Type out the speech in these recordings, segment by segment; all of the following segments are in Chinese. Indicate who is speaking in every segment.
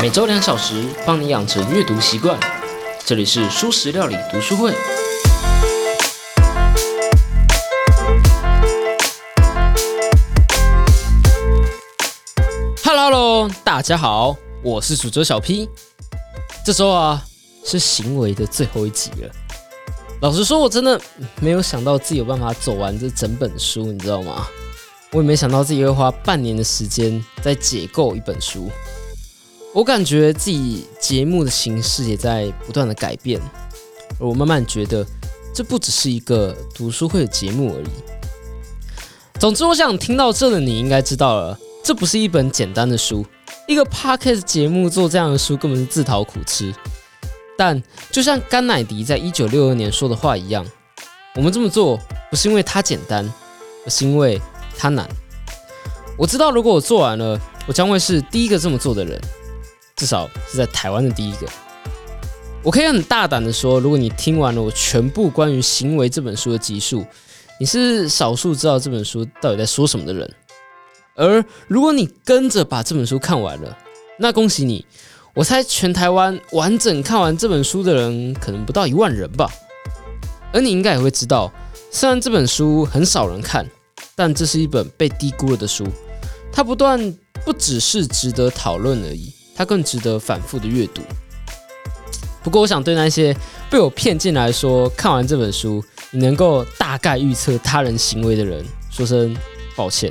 Speaker 1: 每周两小时，帮你养成阅读习惯。这里是舒食料理读书会。Hello，大家好，我是主角小 P。这周啊，是行为的最后一集了。老实说，我真的没有想到自己有办法走完这整本书，你知道吗？我也没想到自己会花半年的时间在解构一本书。我感觉自己节目的形式也在不断的改变，而我慢慢觉得这不只是一个读书会的节目而已。总之，我想听到这的你应该知道了，这不是一本简单的书。一个 podcast 节目做这样的书根本是自讨苦吃。但就像甘乃迪在一九六二年说的话一样，我们这么做不是因为它简单，而是因为它难。我知道，如果我做完了，我将会是第一个这么做的人。至少是在台湾的第一个。我可以很大胆的说，如果你听完了我全部关于《行为》这本书的集数，你是少数知道这本书到底在说什么的人。而如果你跟着把这本书看完了，那恭喜你！我猜全台湾完整看完这本书的人可能不到一万人吧。而你应该也会知道，虽然这本书很少人看，但这是一本被低估了的书。它不断不只是值得讨论而已。它更值得反复的阅读。不过，我想对那些被我骗进来说看完这本书你能够大概预测他人行为的人说声抱歉。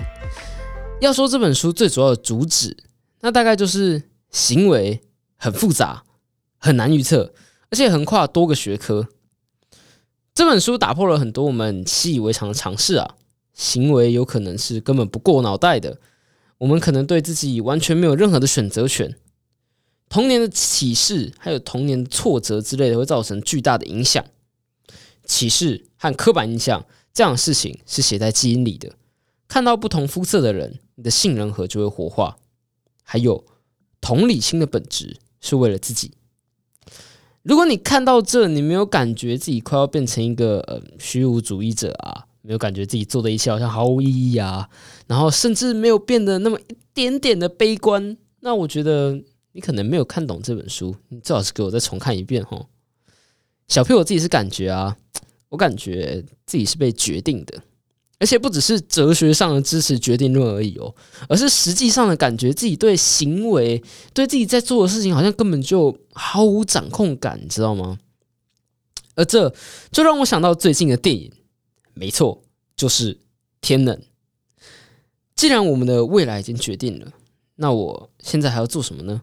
Speaker 1: 要说这本书最主要的主旨，那大概就是行为很复杂、很难预测，而且横跨多个学科。这本书打破了很多我们习以为常的尝试啊，行为有可能是根本不过脑袋的，我们可能对自己完全没有任何的选择权。童年的启示，还有童年的挫折之类的，会造成巨大的影响。启示和刻板印象这样的事情是写在基因里的。看到不同肤色的人，你的杏仁核就会活化。还有同理心的本质是为了自己。如果你看到这，你没有感觉自己快要变成一个呃虚无主义者啊，没有感觉自己做的一切好像毫无意义啊，然后甚至没有变得那么一点点的悲观，那我觉得。你可能没有看懂这本书，你最好是给我再重看一遍哈。小 P，我自己是感觉啊，我感觉自己是被决定的，而且不只是哲学上的支持决定论而已哦，而是实际上的感觉自己对行为、对自己在做的事情，好像根本就毫无掌控感，你知道吗？而这就让我想到最近的电影，没错，就是《天冷》。既然我们的未来已经决定了，那我现在还要做什么呢？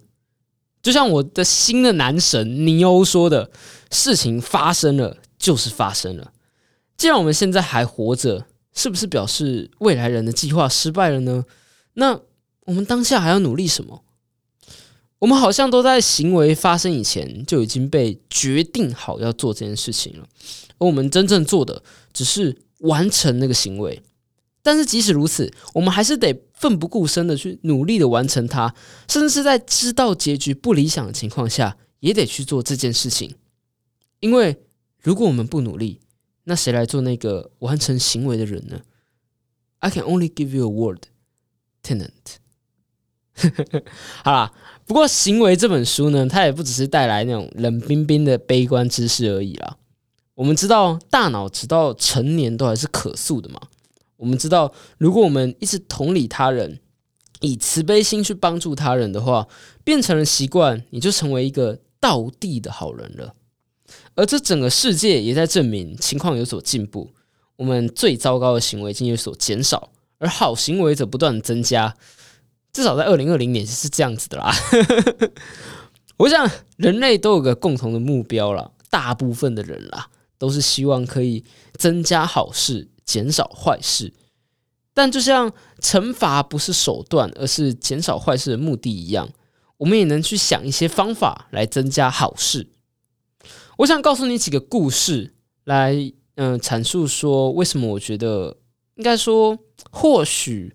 Speaker 1: 就像我的新的男神尼欧说的：“事情发生了就是发生了。既然我们现在还活着，是不是表示未来人的计划失败了呢？那我们当下还要努力什么？我们好像都在行为发生以前就已经被决定好要做这件事情了，而我们真正做的只是完成那个行为。”但是即使如此，我们还是得奋不顾身的去努力的完成它，甚至是在知道结局不理想的情况下，也得去做这件事情。因为如果我们不努力，那谁来做那个完成行为的人呢？I can only give you a word, tenant。好啦，不过《行为》这本书呢，它也不只是带来那种冷冰冰的悲观知识而已啦。我们知道，大脑直到成年都还是可塑的嘛。我们知道，如果我们一直同理他人，以慈悲心去帮助他人的话，变成了习惯，你就成为一个道地的好人了。而这整个世界也在证明情况有所进步，我们最糟糕的行为竟有所减少，而好行为则不断增加。至少在二零二零年是这样子的啦。我想，人类都有个共同的目标了，大部分的人啦，都是希望可以增加好事。减少坏事，但就像惩罚不是手段，而是减少坏事的目的一样，我们也能去想一些方法来增加好事。我想告诉你几个故事，来嗯阐述说为什么我觉得应该说，或许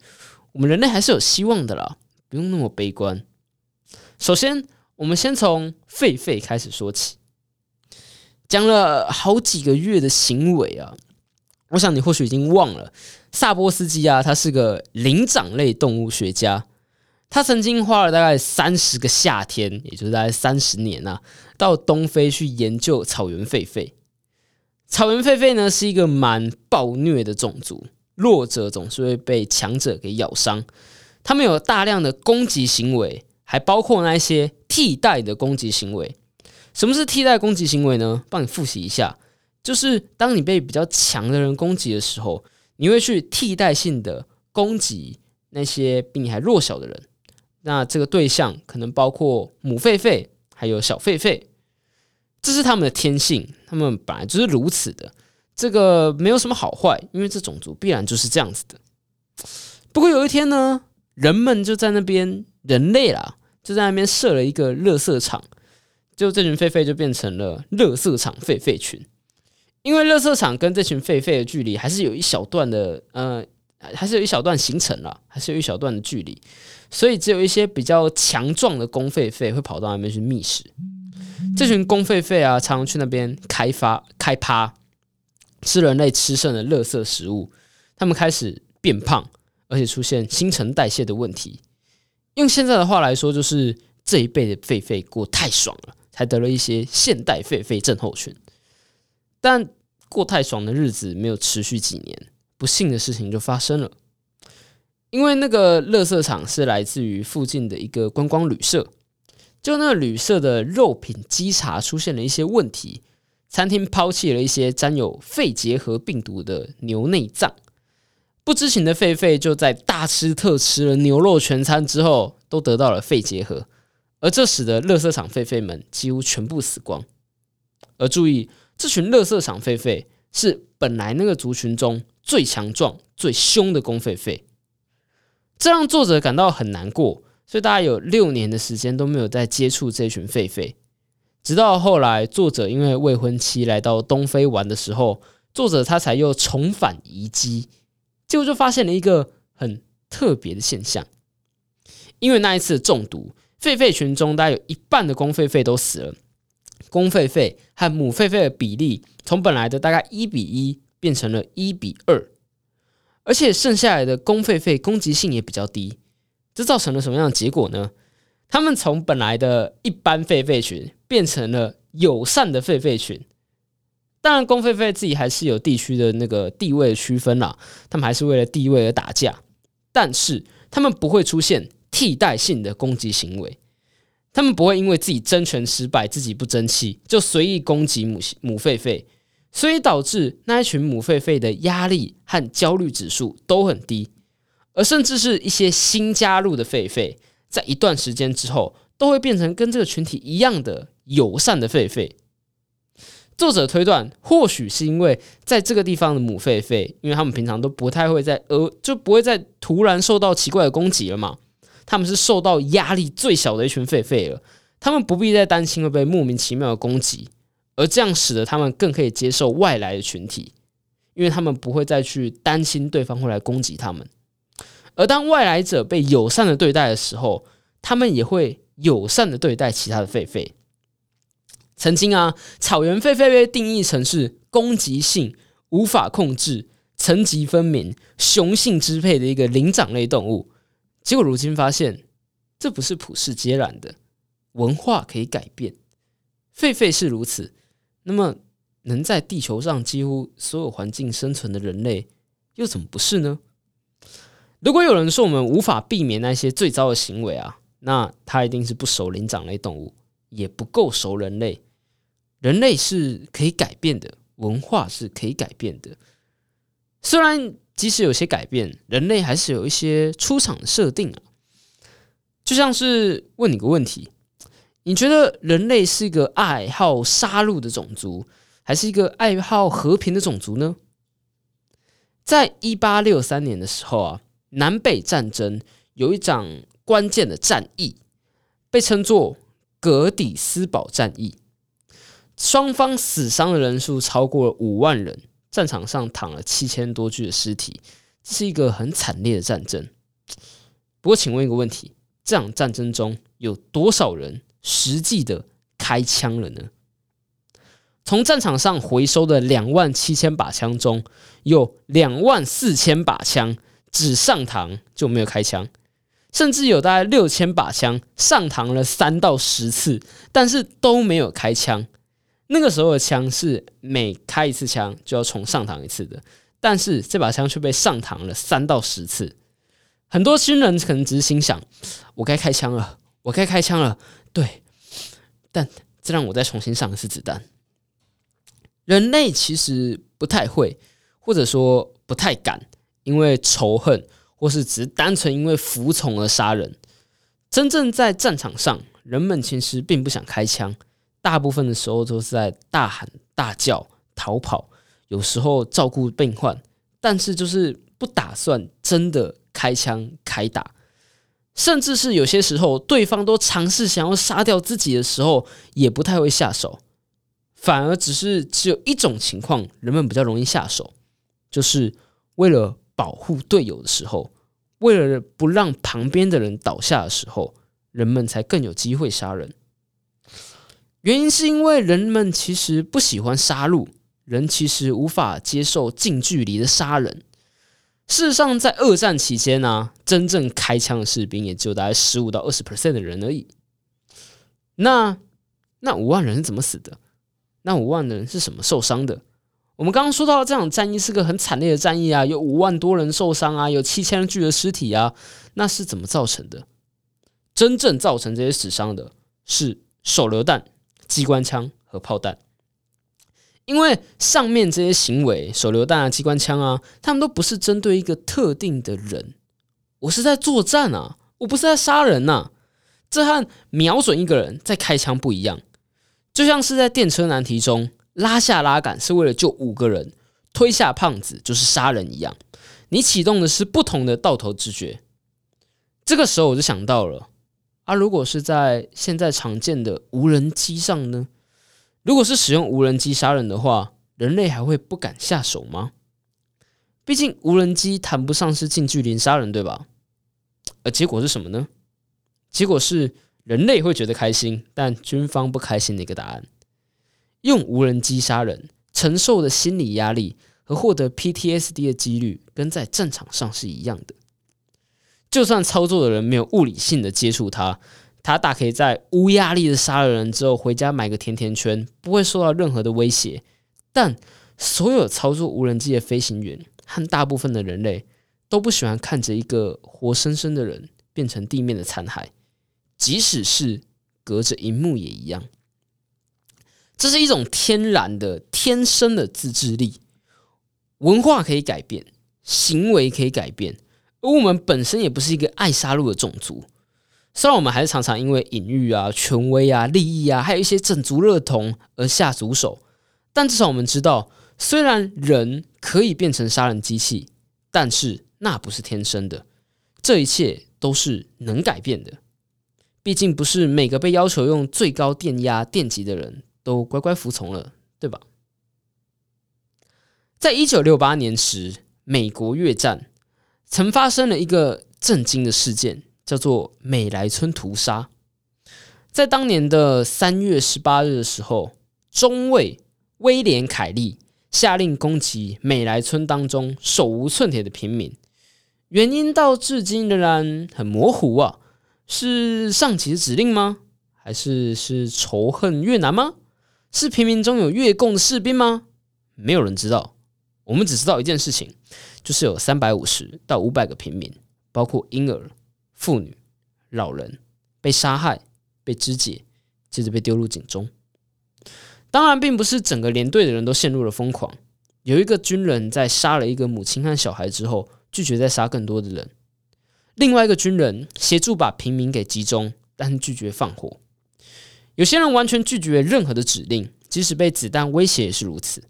Speaker 1: 我们人类还是有希望的啦，不用那么悲观。首先，我们先从狒狒开始说起，讲了好几个月的行为啊。我想你或许已经忘了，萨波斯基啊，他是个灵长类动物学家。他曾经花了大概三十个夏天，也就是大概三十年啊，到东非去研究草原狒狒。草原狒狒呢是一个蛮暴虐的种族，弱者总是会被强者给咬伤。他们有大量的攻击行为，还包括那些替代的攻击行为。什么是替代攻击行为呢？帮你复习一下，就是当你被比较强的人攻击的时候，你会去替代性的攻击那些比你还弱小的人。那这个对象可能包括母狒狒，还有小狒狒，这是他们的天性，他们本来就是如此的。这个没有什么好坏，因为这种族必然就是这样子的。不过有一天呢，人们就在那边，人类啦，就在那边设了一个垃圾场，就这群狒狒就变成了垃圾场狒狒群。因为垃圾场跟这群狒狒的距离还是有一小段的，呃，还是有一小段行程了，还是有一小段的距离。所以只有一些比较强壮的公狒狒会跑到那边去觅食。这群公狒狒啊，常常去那边开发开趴，吃人类吃剩的垃圾食物。他们开始变胖，而且出现新陈代谢的问题。用现在的话来说，就是这一辈的狒狒过太爽了，才得了一些现代狒狒症候群。但过太爽的日子没有持续几年，不幸的事情就发生了。因为那个垃圾场是来自于附近的一个观光旅社，就那旅社的肉品稽查出现了一些问题，餐厅抛弃了一些沾有肺结核病毒的牛内脏，不知情的狒狒就在大吃特吃了牛肉全餐之后，都得到了肺结核，而这使得垃圾场狒狒们几乎全部死光。而注意，这群乐色场狒狒是本来那个族群中最强壮、最凶的公狒狒。这让作者感到很难过，所以大概有六年的时间都没有再接触这群狒狒。直到后来，作者因为未婚妻来到东非玩的时候，作者他才又重返遗迹，结果就发现了一个很特别的现象。因为那一次中毒，狒狒群中大概有一半的公狒狒都死了，公狒狒和母狒狒的比例从本来的大概一比一变成了一比二。而且剩下来的公狒狒攻击性也比较低，这造成了什么样的结果呢？他们从本来的一般狒狒群变成了友善的狒狒群。当然，公狒狒自己还是有地区的那个地位区分啦，他们还是为了地位而打架，但是他们不会出现替代性的攻击行为，他们不会因为自己争权失败、自己不争气就随意攻击母母狒狒。所以导致那一群母狒狒的压力和焦虑指数都很低，而甚至是一些新加入的狒狒，在一段时间之后，都会变成跟这个群体一样的友善的狒狒。作者推断，或许是因为在这个地方的母狒狒，因为他们平常都不太会在呃，就不会再突然受到奇怪的攻击了嘛。他们是受到压力最小的一群狒狒了，他们不必再担心会被莫名其妙的攻击。而这样使得他们更可以接受外来的群体，因为他们不会再去担心对方会来攻击他们。而当外来者被友善的对待的时候，他们也会友善的对待其他的狒狒。曾经啊，草原狒狒被定义成是攻击性、无法控制、层级分明、雄性支配的一个灵长类动物。结果如今发现，这不是普世皆然的，文化可以改变，狒狒是如此。那么，能在地球上几乎所有环境生存的人类，又怎么不是呢？如果有人说我们无法避免那些最糟的行为啊，那他一定是不熟灵长类动物，也不够熟人类。人类是可以改变的，文化是可以改变的。虽然即使有些改变，人类还是有一些出场的设定啊。就像是问你个问题。你觉得人类是一个爱好杀戮的种族，还是一个爱好和平的种族呢？在一八六三年的时候啊，南北战争有一场关键的战役，被称作格底斯堡战役。双方死伤的人数超过了五万人，战场上躺了七千多具的尸体，这是一个很惨烈的战争。不过，请问一个问题：这场战争中有多少人？实际的开枪了呢？从战场上回收的两万七千把枪中，有两万四千把枪只上膛就没有开枪，甚至有大概六千把枪上膛了三到十次，但是都没有开枪。那个时候的枪是每开一次枪就要重上膛一次的，但是这把枪却被上膛了三到十次。很多新人可能只是心想：“我该开枪了，我该开枪了。”对，但这让我再重新上一次子弹。人类其实不太会，或者说不太敢，因为仇恨。或是只单纯因为服从而杀人，真正在战场上，人们其实并不想开枪，大部分的时候都是在大喊大叫、逃跑，有时候照顾病患，但是就是不打算真的开枪开打，甚至是有些时候对方都尝试想要杀掉自己的时候，也不太会下手，反而只是只有一种情况，人们比较容易下手，就是为了。保护队友的时候，为了不让旁边的人倒下的时候，人们才更有机会杀人。原因是因为人们其实不喜欢杀戮，人其实无法接受近距离的杀人。事实上，在二战期间呢，真正开枪的士兵也只有大概十五到二十 percent 的人而已。那那五万人是怎么死的？那五万人是什么受伤的？我们刚刚说到这场战役是个很惨烈的战役啊，有五万多人受伤啊，有七千具的尸体啊，那是怎么造成的？真正造成这些死伤的是手榴弹、机关枪和炮弹，因为上面这些行为，手榴弹啊、机关枪啊，他们都不是针对一个特定的人，我是在作战啊，我不是在杀人呐，这和瞄准一个人在开枪不一样，就像是在电车难题中。拉下拉杆是为了救五个人，推下胖子就是杀人一样。你启动的是不同的到头直觉。这个时候我就想到了啊，如果是在现在常见的无人机上呢？如果是使用无人机杀人的话，人类还会不敢下手吗？毕竟无人机谈不上是近距离杀人，对吧？而结果是什么呢？结果是人类会觉得开心，但军方不开心的一个答案。用无人机杀人，承受的心理压力和获得 PTSD 的几率，跟在战场上是一样的。就算操作的人没有物理性的接触他，他大可以在无压力的杀了人之后，回家买个甜甜圈，不会受到任何的威胁。但所有操作无人机的飞行员和大部分的人类，都不喜欢看着一个活生生的人变成地面的残骸，即使是隔着荧幕也一样。这是一种天然的、天生的自制力。文化可以改变，行为可以改变，而我们本身也不是一个爱杀戮的种族。虽然我们还是常常因为隐喻啊、权威啊、利益啊，还有一些整族热同而下毒手，但至少我们知道，虽然人可以变成杀人机器，但是那不是天生的。这一切都是能改变的。毕竟，不是每个被要求用最高电压电极的人。都乖乖服从了，对吧？在一九六八年时，美国越战曾发生了一个震惊的事件，叫做美莱村屠杀。在当年的三月十八日的时候，中尉威廉凯利下令攻击美莱村当中手无寸铁的平民，原因到至今仍然很模糊啊！是上级的指令吗？还是是仇恨越南吗？是平民中有越共的士兵吗？没有人知道。我们只知道一件事情，就是有三百五十到五百个平民，包括婴儿、妇女、老人，被杀害、被肢解，接着被丢入井中。当然，并不是整个连队的人都陷入了疯狂。有一个军人在杀了一个母亲和小孩之后，拒绝再杀更多的人。另外一个军人协助把平民给集中，但拒绝放火。有些人完全拒绝任何的指令，即使被子弹威胁也是如此。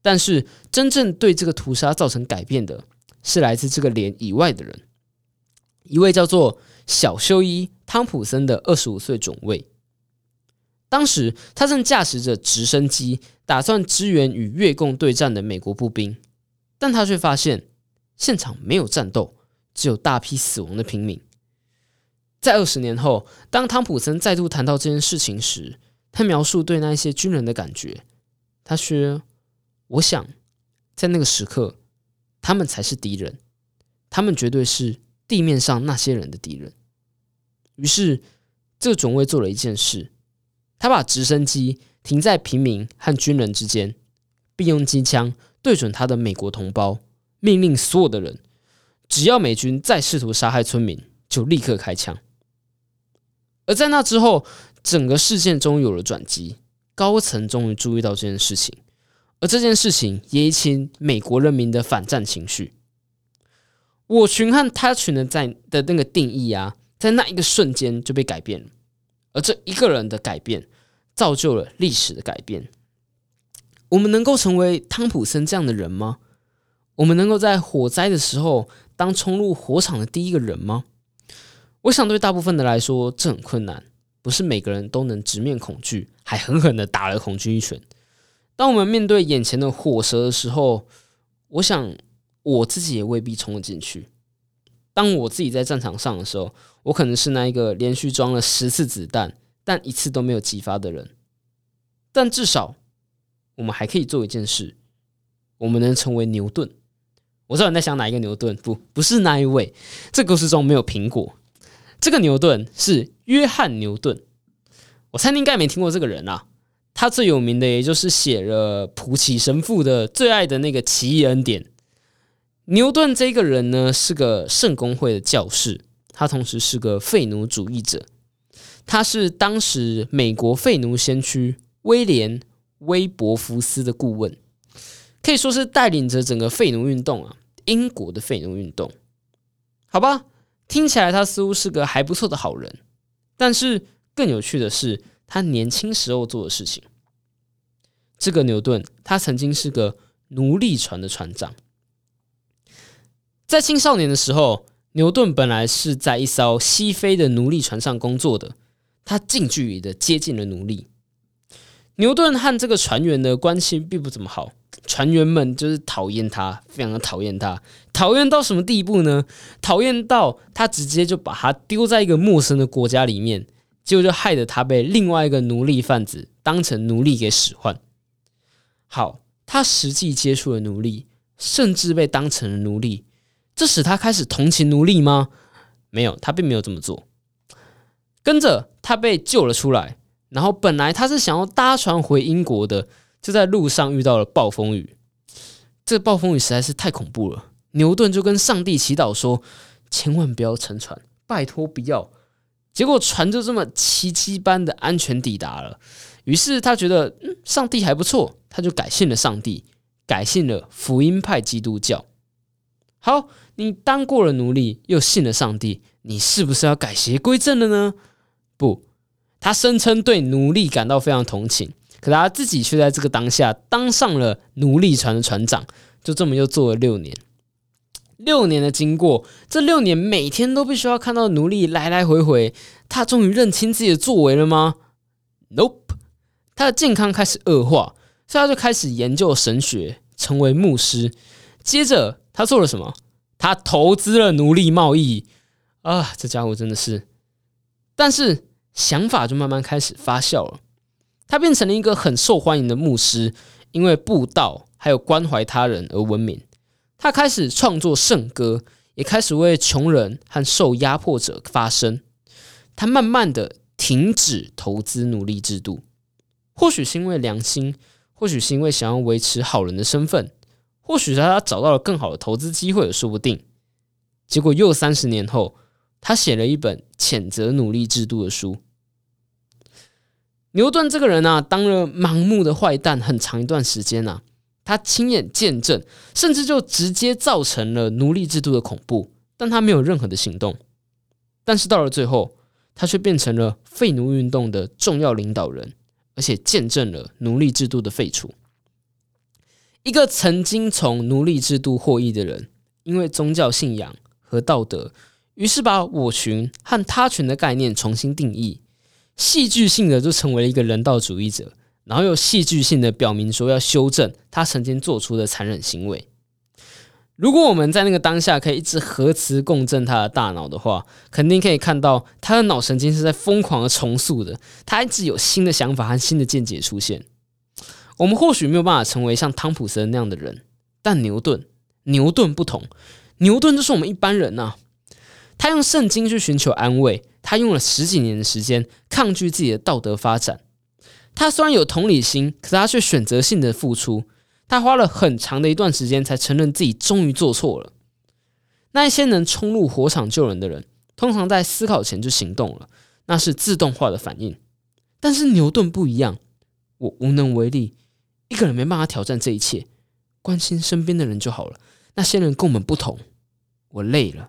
Speaker 1: 但是，真正对这个屠杀造成改变的，是来自这个连以外的人，一位叫做小修伊汤普森的二十五岁准尉。当时，他正驾驶着直升机，打算支援与越共对战的美国步兵，但他却发现现场没有战斗，只有大批死亡的平民。在二十年后，当汤普森再度谈到这件事情时，他描述对那些军人的感觉。他说：“我想，在那个时刻，他们才是敌人，他们绝对是地面上那些人的敌人。于是，这个准尉做了一件事，他把直升机停在平民和军人之间，并用机枪对准他的美国同胞，命令所有的人，只要美军再试图杀害村民，就立刻开枪。而在那之后，整个事件终于有了转机，高层终于注意到这件事情，而这件事情也引起美国人民的反战情绪。我群和他群的在的那个定义啊。在那一个瞬间就被改变了，而这一个人的改变，造就了历史的改变。我们能够成为汤普森这样的人吗？我们能够在火灾的时候当冲入火场的第一个人吗？我想对大部分的来说，这很困难。不是每个人都能直面恐惧，还狠狠的打了恐惧一拳。当我们面对眼前的火蛇的时候，我想我自己也未必冲了进去。当我自己在战场上的时候，我可能是那一个连续装了十次子弹，但一次都没有激发的人。但至少，我们还可以做一件事：我们能成为牛顿。我知道你在想哪一个牛顿？不，不是那一位。这故事中没有苹果。这个牛顿是约翰牛顿。我猜你应该没听过这个人啊。他最有名的，也就是写了普奇神父的最爱的那个奇异恩典。牛顿这个人呢，是个圣公会的教士，他同时是个废奴主义者。他是当时美国废奴先驱威廉·威伯福斯的顾问，可以说是带领着整个废奴运动啊，英国的废奴运动。好吧，听起来他似乎是个还不错的好人，但是更有趣的是他年轻时候做的事情。这个牛顿，他曾经是个奴隶船的船长。在青少年的时候，牛顿本来是在一艘西非的奴隶船上工作的。他近距离的接近了奴隶。牛顿和这个船员的关系并不怎么好，船员们就是讨厌他，非常的讨厌他。讨厌到什么地步呢？讨厌到他直接就把他丢在一个陌生的国家里面，结果就害得他被另外一个奴隶贩子当成奴隶给使唤。好，他实际接触了奴隶，甚至被当成了奴隶。这使他开始同情奴隶吗？没有，他并没有这么做。跟着他被救了出来，然后本来他是想要搭船回英国的，就在路上遇到了暴风雨。这暴风雨实在是太恐怖了，牛顿就跟上帝祈祷说：“千万不要沉船，拜托不要。”结果船就这么奇迹般的安全抵达了。于是他觉得，嗯，上帝还不错，他就改信了上帝，改信了福音派基督教。好。你当过了奴隶，又信了上帝，你是不是要改邪归正了呢？不，他声称对奴隶感到非常同情，可他自己却在这个当下当上了奴隶船的船长，就这么又做了六年。六年的经过，这六年每天都必须要看到奴隶来来回回，他终于认清自己的作为了吗？Nope，他的健康开始恶化，所以他就开始研究神学，成为牧师。接着他做了什么？他投资了奴隶贸易啊，这家伙真的是。但是想法就慢慢开始发酵了，他变成了一个很受欢迎的牧师，因为布道还有关怀他人而闻名。他开始创作圣歌，也开始为穷人和受压迫者发声。他慢慢的停止投资奴隶制度，或许是因为良心，或许是因为想要维持好人的身份。或许是他找到了更好的投资机会也说不定。结果又三十年后，他写了一本谴责奴隶制度的书。牛顿这个人啊，当了盲目的坏蛋很长一段时间啊，他亲眼见证，甚至就直接造成了奴隶制度的恐怖，但他没有任何的行动。但是到了最后，他却变成了废奴运动的重要领导人，而且见证了奴隶制度的废除。一个曾经从奴隶制度获益的人，因为宗教信仰和道德，于是把我群和他群的概念重新定义，戏剧性的就成为了一个人道主义者，然后又戏剧性的表明说要修正他曾经做出的残忍行为。如果我们在那个当下可以一直核磁共振他的大脑的话，肯定可以看到他的脑神经是在疯狂的重塑的，他一直有新的想法和新的见解出现。我们或许没有办法成为像汤普森那样的人，但牛顿，牛顿不同，牛顿就是我们一般人呐。他用圣经去寻求安慰，他用了十几年的时间抗拒自己的道德发展。他虽然有同理心，可是他却选择性的付出。他花了很长的一段时间才承认自己终于做错了。那一些能冲入火场救人的人，通常在思考前就行动了，那是自动化的反应。但是牛顿不一样，我无能为力，一个人没办法挑战这一切，关心身边的人就好了。那些人跟我们不同，我累了。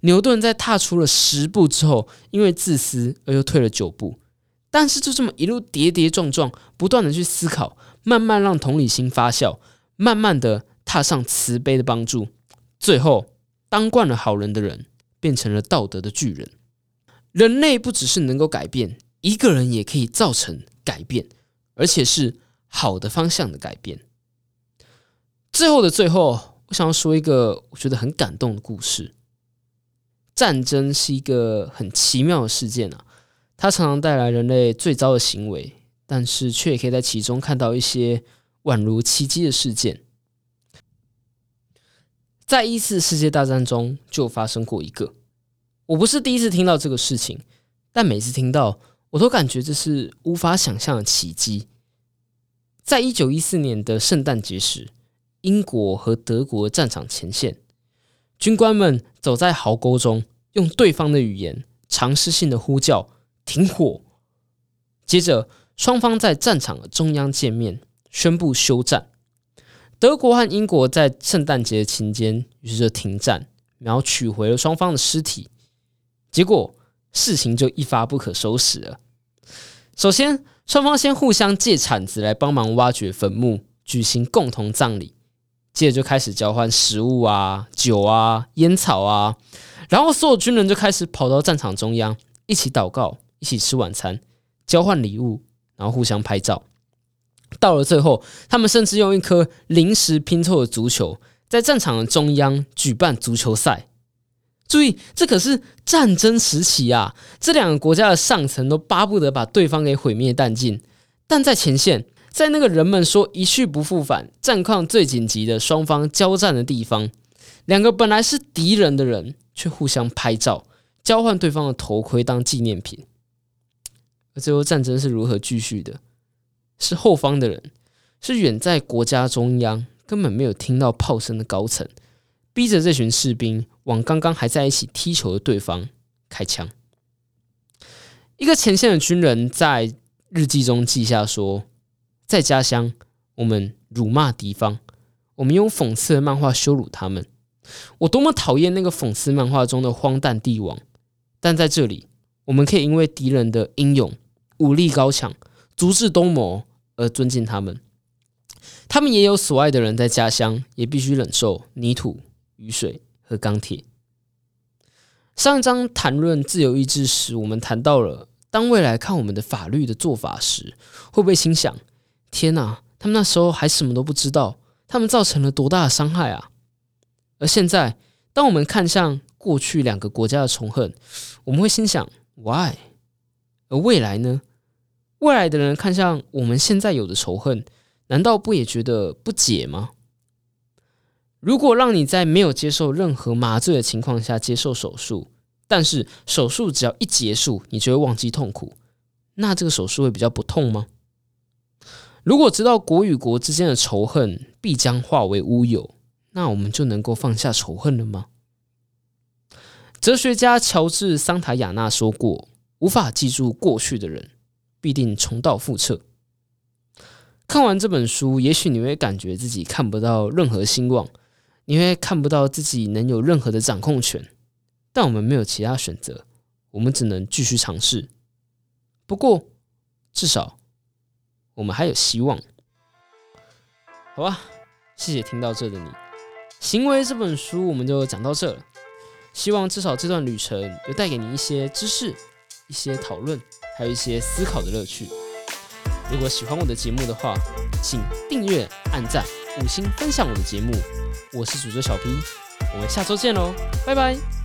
Speaker 1: 牛顿在踏出了十步之后，因为自私而又退了九步，但是就这么一路跌跌撞撞，不断的去思考，慢慢让同理心发酵，慢慢的踏上慈悲的帮助，最后当惯了好人的人，变成了道德的巨人。人类不只是能够改变，一个人也可以造成改变，而且是好的方向的改变。最后的最后，我想要说一个我觉得很感动的故事。战争是一个很奇妙的事件啊，它常常带来人类最糟的行为，但是却也可以在其中看到一些宛如奇迹的事件。在一次世界大战中就发生过一个，我不是第一次听到这个事情，但每次听到我都感觉这是无法想象的奇迹。在一九一四年的圣诞节时，英国和德国战场前线。军官们走在壕沟中，用对方的语言尝试性的呼叫停火。接着，双方在战场的中央见面，宣布休战。德国和英国在圣诞节期间于是就停战，然后取回了双方的尸体。结果，事情就一发不可收拾了。首先，双方先互相借铲子来帮忙挖掘坟墓，举行共同葬礼。接着就开始交换食物啊、酒啊、烟草啊，然后所有军人就开始跑到战场中央，一起祷告，一起吃晚餐，交换礼物，然后互相拍照。到了最后，他们甚至用一颗临时拼凑的足球，在战场的中央举办足球赛。注意，这可是战争时期啊！这两个国家的上层都巴不得把对方给毁灭殆尽，但在前线。在那个人们说一去不复返、战况最紧急的双方交战的地方，两个本来是敌人的人却互相拍照，交换对方的头盔当纪念品。而最后战争是如何继续的？是后方的人，是远在国家中央根本没有听到炮声的高层，逼着这群士兵往刚刚还在一起踢球的对方开枪。一个前线的军人在日记中记下说。在家乡，我们辱骂敌方，我们用讽刺的漫画羞辱他们。我多么讨厌那个讽刺漫画中的荒诞帝王！但在这里，我们可以因为敌人的英勇、武力高强、足智多谋而尊敬他们。他们也有所爱的人在家乡，也必须忍受泥土、雨水和钢铁。上一章谈论自由意志时，我们谈到了当未来看我们的法律的做法时，会不会心想？天哪！他们那时候还什么都不知道，他们造成了多大的伤害啊！而现在，当我们看向过去两个国家的仇恨，我们会心想：Why？而未来呢？未来的人看向我们现在有的仇恨，难道不也觉得不解吗？如果让你在没有接受任何麻醉的情况下接受手术，但是手术只要一结束，你就会忘记痛苦，那这个手术会比较不痛吗？如果知道国与国之间的仇恨必将化为乌有，那我们就能够放下仇恨了吗？哲学家乔治·桑塔亚纳说过：“无法记住过去的人，必定重蹈覆辙。”看完这本书，也许你会感觉自己看不到任何希望，你会看不到自己能有任何的掌控权。但我们没有其他选择，我们只能继续尝试。不过，至少。我们还有希望，好吧？谢谢听到这的你。行为这本书我们就讲到这了。希望至少这段旅程有带给你一些知识、一些讨论，还有一些思考的乐趣。如果喜欢我的节目的话，请订阅、按赞、五星分享我的节目。我是主角小 P，我们下周见喽，拜拜。